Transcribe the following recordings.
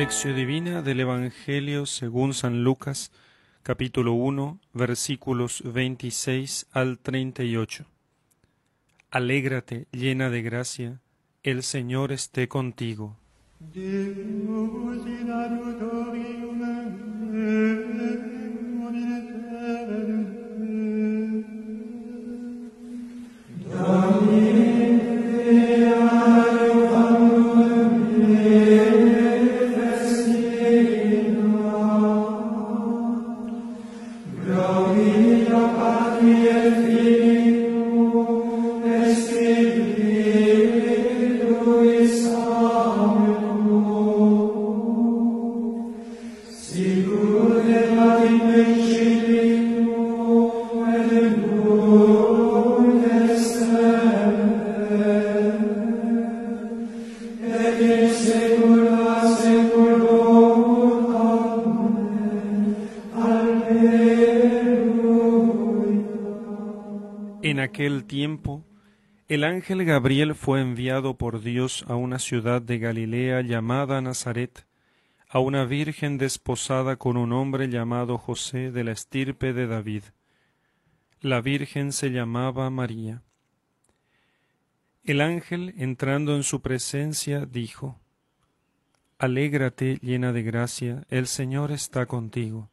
Lección Divina del Evangelio según San Lucas, capítulo 1, versículos 26 al 38. Alégrate, llena de gracia, el Señor esté contigo. Tiempo, el ángel Gabriel fue enviado por Dios a una ciudad de Galilea llamada Nazaret, a una virgen desposada con un hombre llamado José de la estirpe de David. La virgen se llamaba María. El ángel, entrando en su presencia, dijo, Alégrate llena de gracia, el Señor está contigo.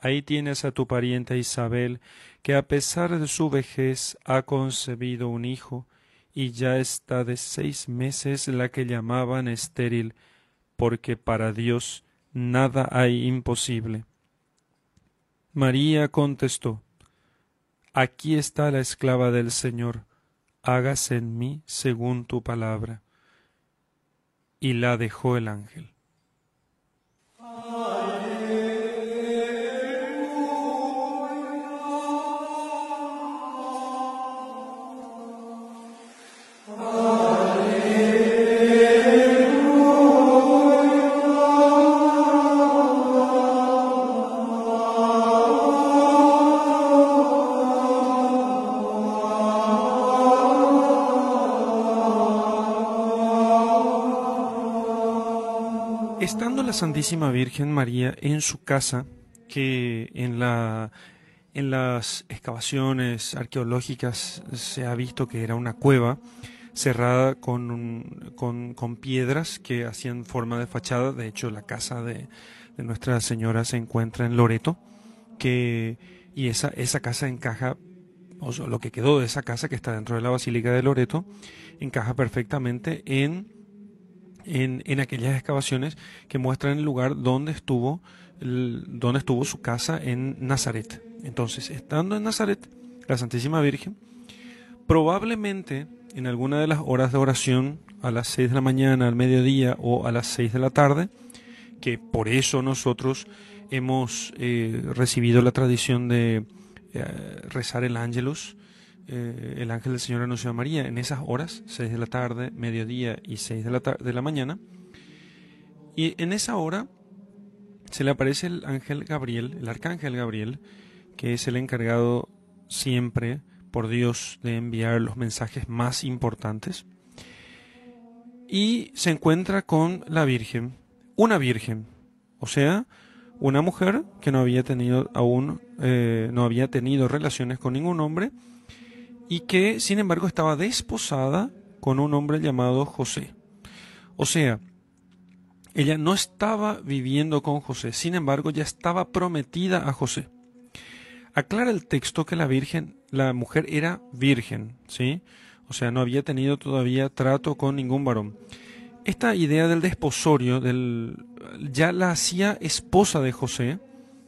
Ahí tienes a tu pariente Isabel, que a pesar de su vejez ha concebido un hijo, y ya está de seis meses la que llamaban estéril, porque para Dios nada hay imposible. María contestó, Aquí está la esclava del Señor, hágase en mí según tu palabra. Y la dejó el ángel. Santísima Virgen María en su casa, que en, la, en las excavaciones arqueológicas se ha visto que era una cueva cerrada con, con, piedras que hacían forma de fachada, de hecho la casa de, de Nuestra Señora se encuentra en Loreto, que, y esa, esa casa encaja o lo que quedó de esa casa que está dentro de la Basílica de Loreto, encaja perfectamente en en, en aquellas excavaciones que muestran el lugar donde estuvo, donde estuvo su casa en Nazaret. Entonces, estando en Nazaret, la Santísima Virgen, probablemente en alguna de las horas de oración, a las 6 de la mañana, al mediodía o a las 6 de la tarde, que por eso nosotros hemos eh, recibido la tradición de eh, rezar el ángelus, eh, el ángel del Señor anunció a María en esas horas, 6 de la tarde, mediodía y 6 de la, de la mañana. Y en esa hora se le aparece el ángel Gabriel, el arcángel Gabriel, que es el encargado siempre por Dios de enviar los mensajes más importantes. Y se encuentra con la Virgen, una Virgen, o sea, una mujer que no había tenido aún, eh, no había tenido relaciones con ningún hombre, y que sin embargo estaba desposada con un hombre llamado José. O sea, ella no estaba viviendo con José, sin embargo ya estaba prometida a José. Aclara el texto que la virgen, la mujer era virgen, ¿sí? O sea, no había tenido todavía trato con ningún varón. Esta idea del desposorio, del, ya la hacía esposa de José,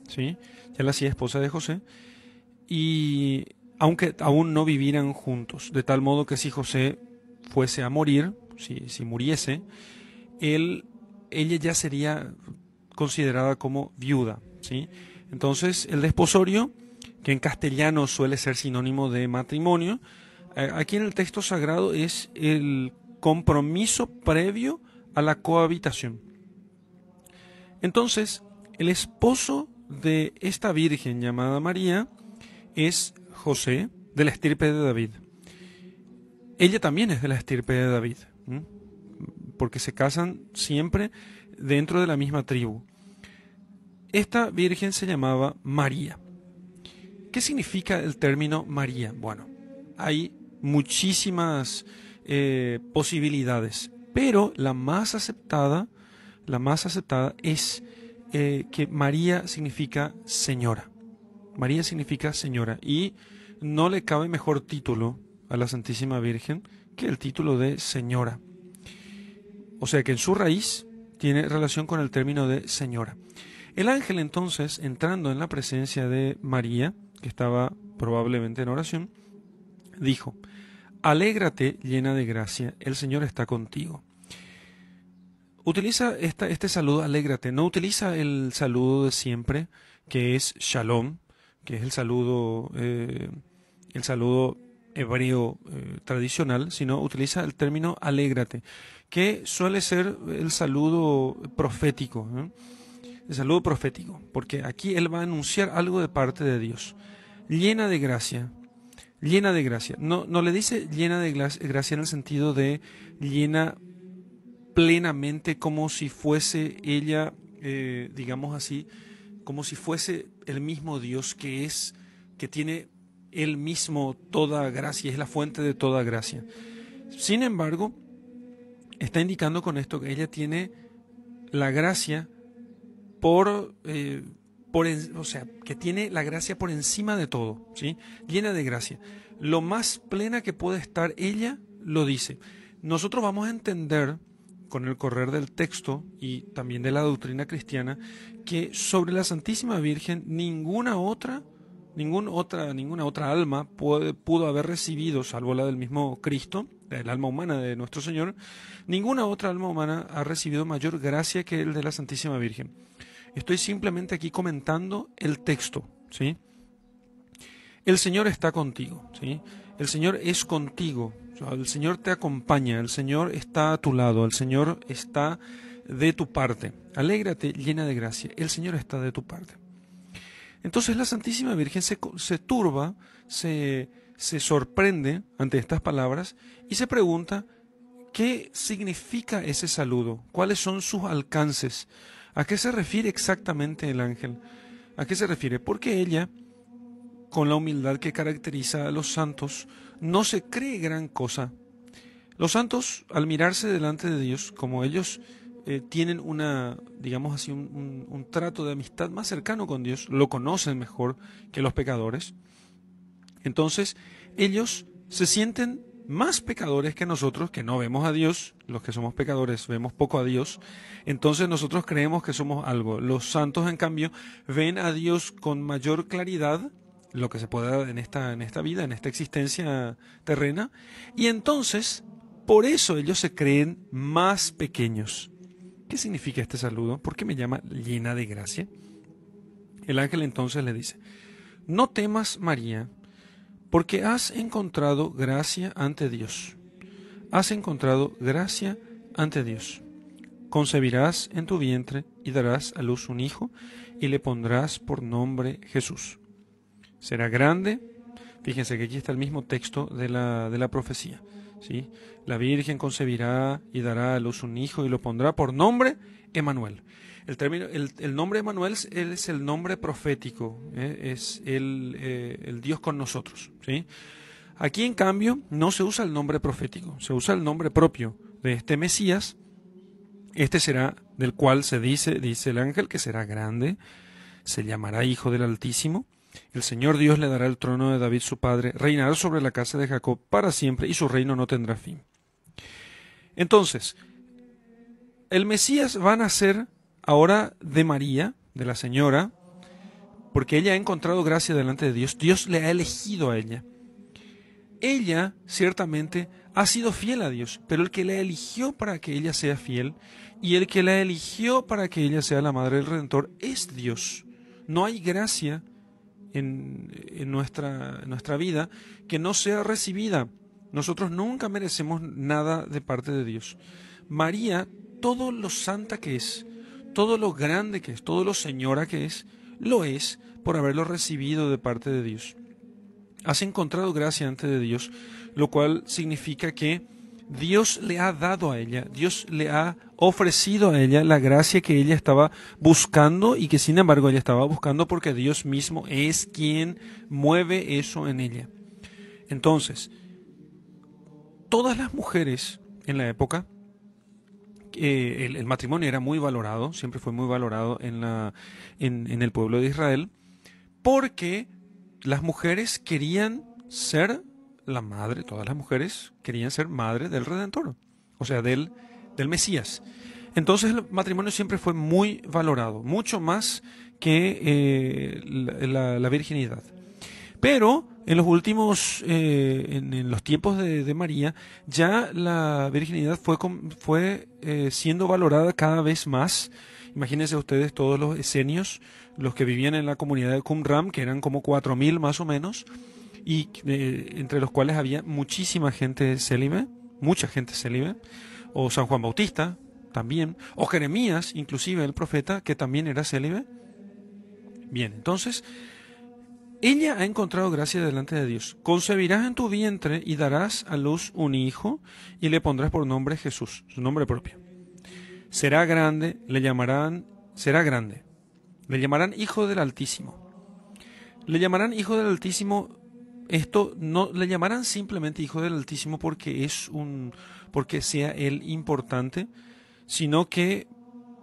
¿sí? Ya la hacía esposa de José, y aunque aún no vivieran juntos, de tal modo que si José fuese a morir, si, si muriese, él ella ya sería considerada como viuda. ¿sí? Entonces, el desposorio, que en castellano suele ser sinónimo de matrimonio, eh, aquí en el texto sagrado es el compromiso previo a la cohabitación. Entonces, el esposo de esta virgen llamada María es José, de la estirpe de David. Ella también es de la estirpe de David porque se casan siempre dentro de la misma tribu. Esta virgen se llamaba María. ¿Qué significa el término María? Bueno, hay muchísimas eh, posibilidades, pero la más aceptada, la más aceptada es eh, que María significa señora. María significa señora y no le cabe mejor título a la Santísima Virgen que el título de señora. O sea que en su raíz tiene relación con el término de señora. El ángel entonces, entrando en la presencia de María, que estaba probablemente en oración, dijo, Alégrate llena de gracia, el Señor está contigo. Utiliza esta, este saludo, alégrate, no utiliza el saludo de siempre, que es shalom, que es el saludo, eh, el saludo hebreo eh, tradicional, sino utiliza el término alégrate, que suele ser el saludo profético. El saludo profético, porque aquí él va a anunciar algo de parte de Dios. Llena de gracia, llena de gracia. No, no le dice llena de gracia en el sentido de llena plenamente como si fuese ella, eh, digamos así, como si fuese el mismo Dios que es, que tiene él mismo toda gracia, es la fuente de toda gracia. Sin embargo, está indicando con esto que ella tiene la gracia por, eh, por o sea, que tiene la gracia por encima de todo, ¿sí? Llena de gracia. Lo más plena que puede estar ella lo dice. Nosotros vamos a entender con el correr del texto y también de la doctrina cristiana que sobre la Santísima Virgen ninguna otra otra, ninguna otra alma pudo haber recibido, salvo la del mismo Cristo, el alma humana de nuestro Señor, ninguna otra alma humana ha recibido mayor gracia que el de la Santísima Virgen. Estoy simplemente aquí comentando el texto, ¿sí? El Señor está contigo, ¿sí? El Señor es contigo, el Señor te acompaña, el Señor está a tu lado, el Señor está de tu parte. Alégrate llena de gracia, el Señor está de tu parte. Entonces la Santísima Virgen se, turba, se, se sorprende ante estas palabras y se pregunta qué significa ese saludo, cuáles son sus alcances, a qué se refiere exactamente el ángel, a qué se refiere, porque ella, con la humildad que caracteriza a los santos, no se cree gran cosa. Los santos, al mirarse delante de Dios, como ellos eh, tienen una, digamos así, un, trato de amistad más cercano con Dios, lo conocen mejor que los pecadores. Entonces, ellos se sienten más pecadores que nosotros, que no vemos a Dios, los que somos pecadores vemos poco a Dios, entonces nosotros creemos que somos algo. Los santos, en cambio, ven a Dios con mayor claridad, lo que se puede en esta, en esta vida, en esta existencia terrena, y entonces, por eso ellos se creen más pequeños. ¿Qué significa este saludo? ¿Por qué me llama llena de gracia? El ángel entonces le dice, no temas María, porque has encontrado gracia ante Dios. Has encontrado gracia ante Dios. Concebirás en tu vientre y darás a luz un hijo y le pondrás por nombre Jesús. Será grande. Fíjense que aquí está el mismo texto de la, de la profecía. ¿sí? La Virgen concebirá y dará a luz un hijo y lo pondrá por nombre Emanuel. El, término, el, nombre Emanuel es el nombre profético, ¿eh? es el, eh, el, Dios con nosotros. ¿sí? Aquí, en cambio, no se usa el nombre profético, se usa el nombre propio de este Mesías. Este será del cual se dice, dice el ángel, que será grande, se llamará Hijo del Altísimo. El Señor Dios le dará el trono de David su padre, reinará sobre la casa de Jacob para siempre y su reino no tendrá fin. Entonces, el Mesías va a nacer ahora de María, de la señora, porque ella ha encontrado gracia delante de Dios. Dios le ha elegido a ella. Ella, ciertamente, ha sido fiel a Dios, pero el que la eligió para que ella sea fiel y el que la eligió para que ella sea la madre del Redentor es Dios. No hay gracia en, nuestra, nuestra vida que no sea recibida. Nosotros nunca merecemos nada de parte de Dios. María, todo lo santa que es, todo lo grande que es, todo lo señora que es, lo es por haberlo recibido de parte de Dios. Has encontrado gracia ante de Dios, lo cual significa que Dios le ha dado a ella, Dios le ha ofrecido a ella la gracia que ella estaba buscando y que sin embargo ella estaba buscando porque Dios mismo es quien mueve eso en ella. Entonces, todas las mujeres en la época, eh, el, matrimonio era muy valorado, siempre fue muy valorado en, la, en el pueblo de Israel, porque las mujeres querían ser la madre, todas las mujeres querían ser madre del Redentor, o sea, del, del Mesías. Entonces el matrimonio siempre fue muy valorado, mucho más que eh, la, virginidad. Pero en los últimos, eh, en, los tiempos de, María, ya la virginidad fue, fue eh, siendo valorada cada vez más. Imagínense ustedes todos los esenios, los que vivían en la comunidad de Qumran, que eran como 4.000 más o menos, y eh, entre los cuales había muchísima gente célibe, mucha gente célibe, o San Juan Bautista también, o Jeremías, inclusive el profeta, que también era célibe. Bien, entonces, ella ha encontrado gracia delante de Dios. Concebirás en tu vientre y darás a luz un hijo y le pondrás por nombre Jesús, su nombre propio. Será grande, le llamarán, será grande, le llamarán Hijo del Altísimo. Le llamarán Hijo del Altísimo esto no le llamarán simplemente Hijo del Altísimo porque es un porque sea él importante, sino que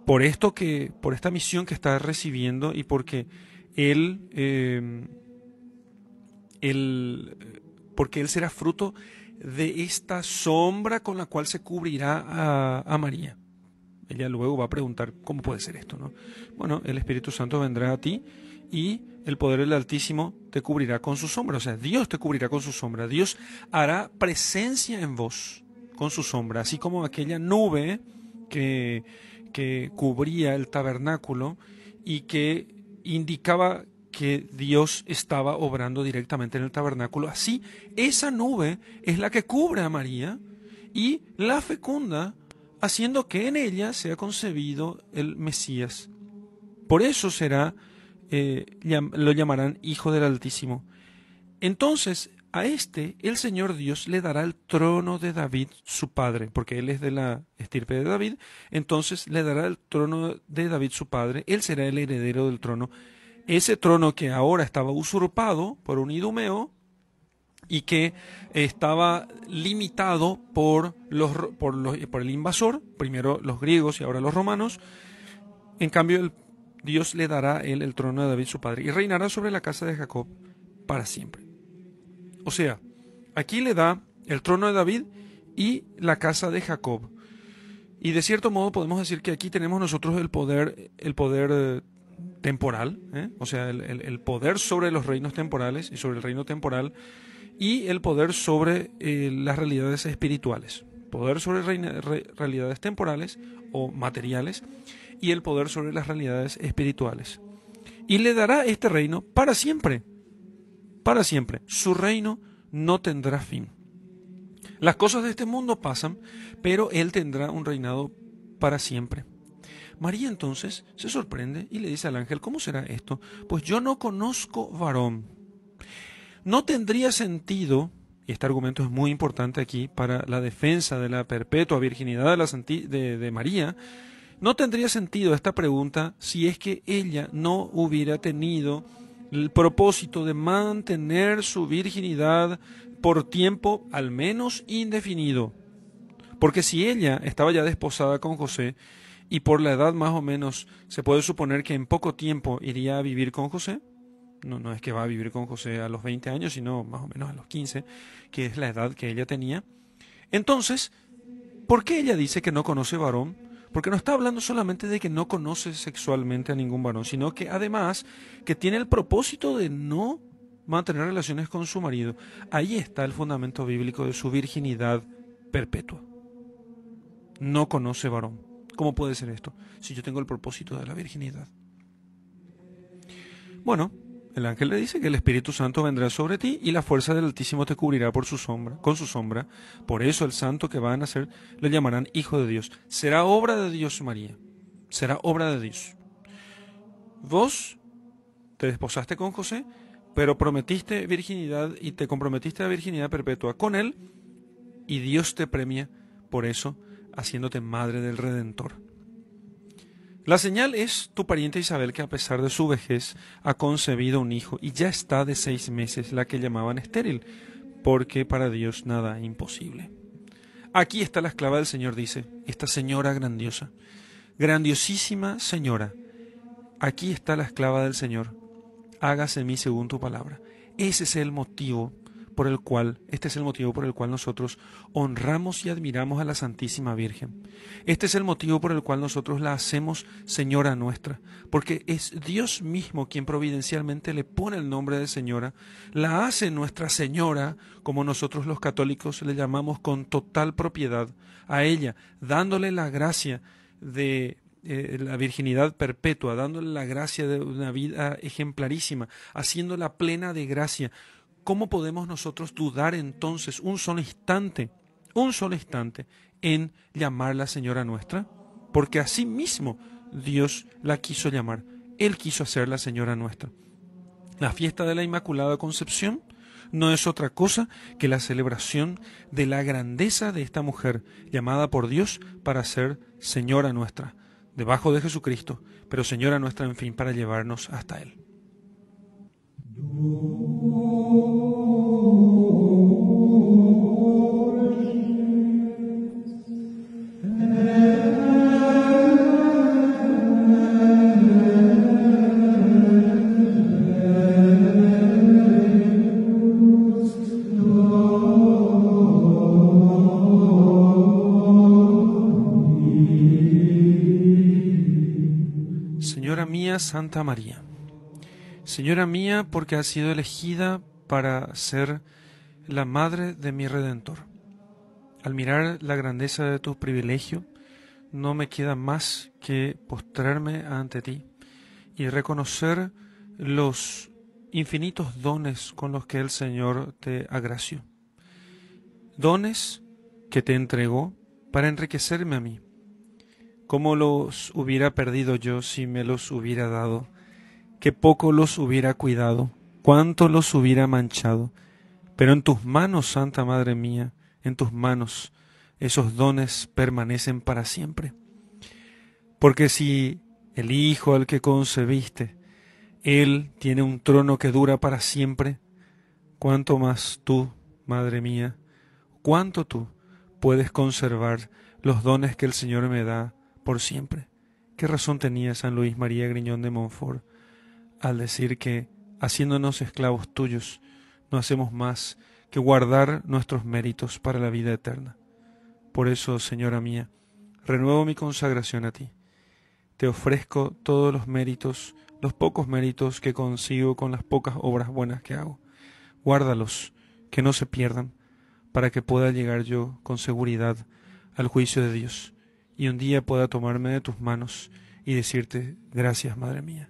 por esto que por esta misión que está recibiendo y porque él, em, porque él será fruto de esta sombra con la cual se cubrirá a, a María. Ella luego va a preguntar cómo puede ser esto, ¿no? Bueno, el Espíritu Santo vendrá a ti y el poder del Altísimo te cubrirá con su sombra. O sea, Dios te cubrirá con su sombra. Dios hará presencia en vos con su sombra, así como aquella nube que, que cubría el tabernáculo y que indicaba que Dios estaba obrando directamente en el tabernáculo. Así, esa nube es la que cubre a María y la fecunda, haciendo que en ella sea concebido el Mesías. Por eso será eh, lo llamarán Hijo del Altísimo. Entonces, a este el Señor Dios le dará el trono de David, su padre, porque él es de la estirpe de David, entonces le dará el trono de David, su padre, él será el heredero del trono. Ese trono que ahora estaba usurpado por un idumeo y que estaba limitado por, los, por, por el invasor, primero los griegos y ahora los romanos, en cambio el Dios le dará él el trono de David su padre y reinará sobre la casa de Jacob para siempre. O sea, aquí le da el trono de David y la casa de Jacob. Y de cierto modo podemos decir que aquí tenemos nosotros el poder, el poder eh, temporal, ¿eh? o sea, el, poder sobre los reinos temporales y sobre el reino temporal y el poder sobre eh, las realidades espirituales. Poder sobre realidades temporales o materiales y el poder sobre las realidades espirituales. Y le dará este reino para siempre, para siempre. Su reino no tendrá fin. Las cosas de este mundo pasan, pero Él tendrá un reinado para siempre. María entonces se sorprende y le dice al ángel, ¿cómo será esto? Pues yo no conozco varón. No tendría sentido, y este argumento es muy importante aquí para la defensa de la perpetua virginidad de, la de, de María, no tendría sentido esta pregunta si es que ella no hubiera tenido el propósito de mantener su virginidad por tiempo al menos indefinido. Porque si ella estaba ya desposada con José y por la edad más o menos se puede suponer que en poco tiempo iría a vivir con José. No, no es que va a vivir con José a los 20 años, sino más o menos a los 15, que es la edad que ella tenía. Entonces, ¿por qué ella dice que no conoce varón? Porque no está hablando solamente de que no conoce sexualmente a ningún varón, sino que además que tiene el propósito de no mantener relaciones con su marido. Ahí está el fundamento bíblico de su virginidad perpetua. No conoce varón. ¿Cómo puede ser esto si yo tengo el propósito de la virginidad? Bueno, el ángel le dice que el Espíritu Santo vendrá sobre ti y la fuerza del Altísimo te cubrirá por su sombra, con su sombra. Por eso el santo que van a nacer le llamarán Hijo de Dios. Será obra de Dios, María. Será obra de Dios. Vos te desposaste con José, pero prometiste virginidad y te comprometiste a virginidad perpetua con él, y Dios te premia por eso, haciéndote madre del Redentor. La señal es tu pariente Isabel que a pesar de su vejez ha concebido un hijo y ya está de seis meses, la que llamaban estéril, porque para Dios nada es imposible. Aquí está la esclava del Señor, dice, esta señora grandiosa, grandiosísima señora, aquí está la esclava del Señor, hágase mí según tu palabra. Ese es el motivo por el cual, este es el motivo por el cual nosotros honramos y admiramos a la Santísima Virgen. Este es el motivo por el cual nosotros la hacemos Señora nuestra, porque es Dios mismo quien providencialmente le pone el nombre de Señora, la hace nuestra Señora, como nosotros los católicos le llamamos con total propiedad a ella, dándole la gracia de eh, la virginidad perpetua, dándole la gracia de una vida ejemplarísima, haciéndola plena de gracia, ¿cómo podemos nosotros dudar entonces un solo instante, un solo instante, en llamarla Señora nuestra? Porque así mismo Dios la quiso llamar. Él quiso hacerla Señora nuestra. La fiesta de la Inmaculada Concepción no es otra cosa que la celebración de la grandeza de esta mujer llamada por Dios para ser Señora nuestra, debajo de Jesucristo, pero Señora nuestra, en fin, para llevarnos hasta Él. Señora mía, Santa María. Señora mía, porque has sido elegida para ser la madre de mi Redentor. Al mirar la grandeza de tu privilegio, no me queda más que postrarme ante ti y reconocer los infinitos dones con los que el Señor te agració. Dones que te entregó para enriquecerme a mí. ¿Cómo los hubiera perdido yo si me los hubiera dado? Que poco los hubiera cuidado, cuánto los hubiera manchado. Pero en tus manos, Santa Madre mía, en tus manos, esos dones permanecen para siempre. Porque si el Hijo al que concebiste, Él tiene un trono que dura para siempre, cuánto más tú, Madre mía, cuánto tú puedes conservar los dones que el Señor me da por siempre. ¿Qué razón tenía San Luis María Griñón de Montfort al decir que, haciéndonos esclavos tuyos, no hacemos más que guardar nuestros méritos para la vida eterna. Por eso, Señora mía, renuevo mi consagración a ti. Te ofrezco todos los méritos, los pocos méritos que consigo con las pocas obras buenas que hago. Guárdalos, que no se pierdan, para que pueda llegar yo con seguridad al juicio de Dios y un día pueda tomarme de tus manos y decirte gracias, Madre mía.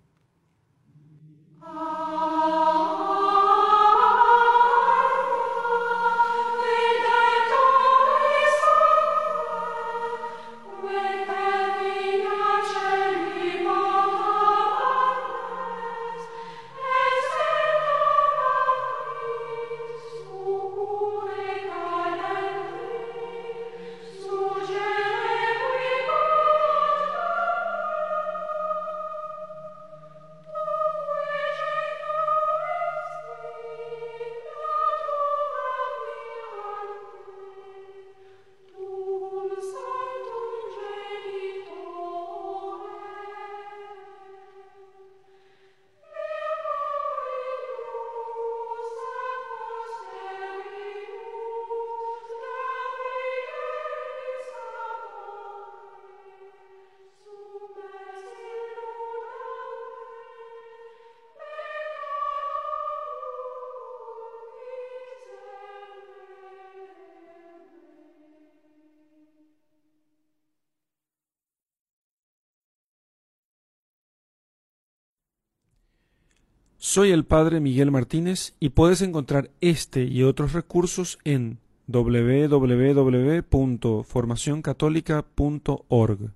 Soy el Padre Miguel Martínez y puedes encontrar este y otros recursos en www.formacioncatólica.org.